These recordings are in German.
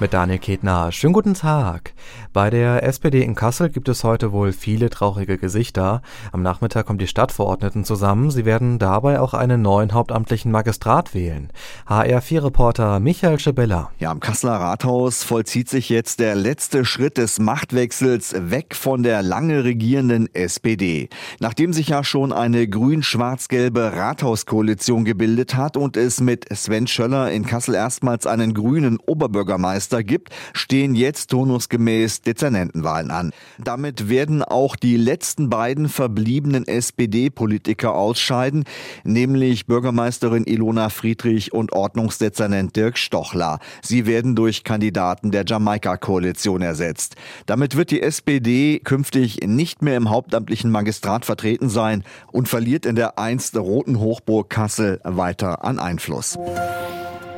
mit Daniel Ketner. Schönen guten Tag. Bei der SPD in Kassel gibt es heute wohl viele traurige Gesichter. Am Nachmittag kommen die Stadtverordneten zusammen. Sie werden dabei auch einen neuen hauptamtlichen Magistrat wählen. HR4-Reporter Michael Schebella. Ja, am Kasseler Rathaus vollzieht sich jetzt der letzte Schritt des Machtwechsels weg von der lange regierenden SPD. Nachdem sich ja schon eine grün-schwarz-gelbe Rathauskoalition gebildet hat und es mit Sven Schöller in Kassel erstmals einen grünen Oberbürgermeister gibt, stehen jetzt turnusgemäß Dezernentenwahlen an. Damit werden auch die letzten beiden verbliebenen SPD-Politiker ausscheiden, nämlich Bürgermeisterin Ilona Friedrich und Ordnungsdezernent Dirk Stochler. Sie werden durch Kandidaten der Jamaika-Koalition ersetzt. Damit wird die SPD künftig nicht mehr im hauptamtlichen Magistrat vertreten sein und verliert in der einst roten Hochburg Kassel weiter an Einfluss.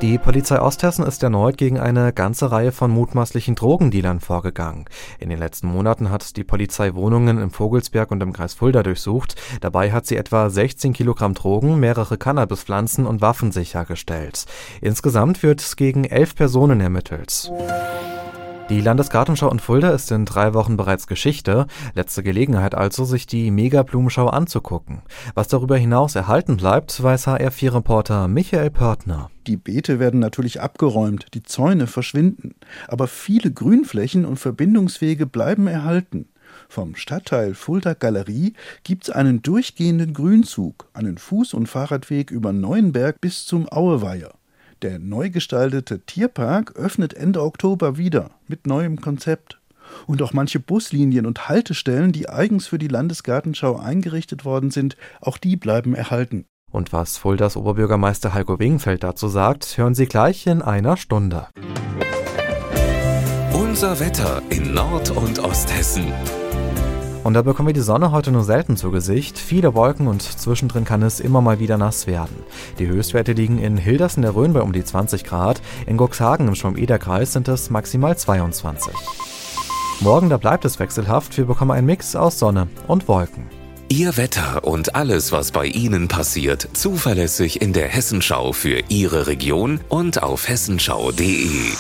Die Polizei Osthessen ist erneut gegen eine ganze Reihe von mutmaßlichen Drogendealern vorgegangen. In den letzten Monaten hat die Polizei Wohnungen im Vogelsberg und im Kreis Fulda durchsucht. Dabei hat sie etwa 16 Kilogramm Drogen, mehrere Cannabispflanzen und Waffen sichergestellt. Insgesamt wird gegen elf Personen ermittelt. Die Landesgartenschau in Fulda ist in drei Wochen bereits Geschichte. Letzte Gelegenheit also, sich die Mega-Blumenschau anzugucken. Was darüber hinaus erhalten bleibt, weiß HR4-Reporter Michael Pörtner. Die Beete werden natürlich abgeräumt, die Zäune verschwinden, aber viele Grünflächen und Verbindungswege bleiben erhalten. Vom Stadtteil Fulda Galerie gibt's einen durchgehenden Grünzug, einen Fuß- und Fahrradweg über Neuenberg bis zum Aueweiher. Der neu gestaltete Tierpark öffnet Ende Oktober wieder mit neuem Konzept. Und auch manche Buslinien und Haltestellen, die eigens für die Landesgartenschau eingerichtet worden sind, auch die bleiben erhalten. Und was Fuldas Oberbürgermeister Heiko Wingenfeld dazu sagt, hören Sie gleich in einer Stunde. Unser Wetter in Nord- und Osthessen. Und da bekommen wir die Sonne heute nur selten zu Gesicht. Viele Wolken und zwischendrin kann es immer mal wieder nass werden. Die Höchstwerte liegen in Hildersen der Rhön bei um die 20 Grad. In Guxhagen im Schwamm-Eder-Kreis sind es maximal 22. Morgen, da bleibt es wechselhaft. Wir bekommen einen Mix aus Sonne und Wolken. Ihr Wetter und alles, was bei Ihnen passiert, zuverlässig in der Hessenschau für Ihre Region und auf hessenschau.de.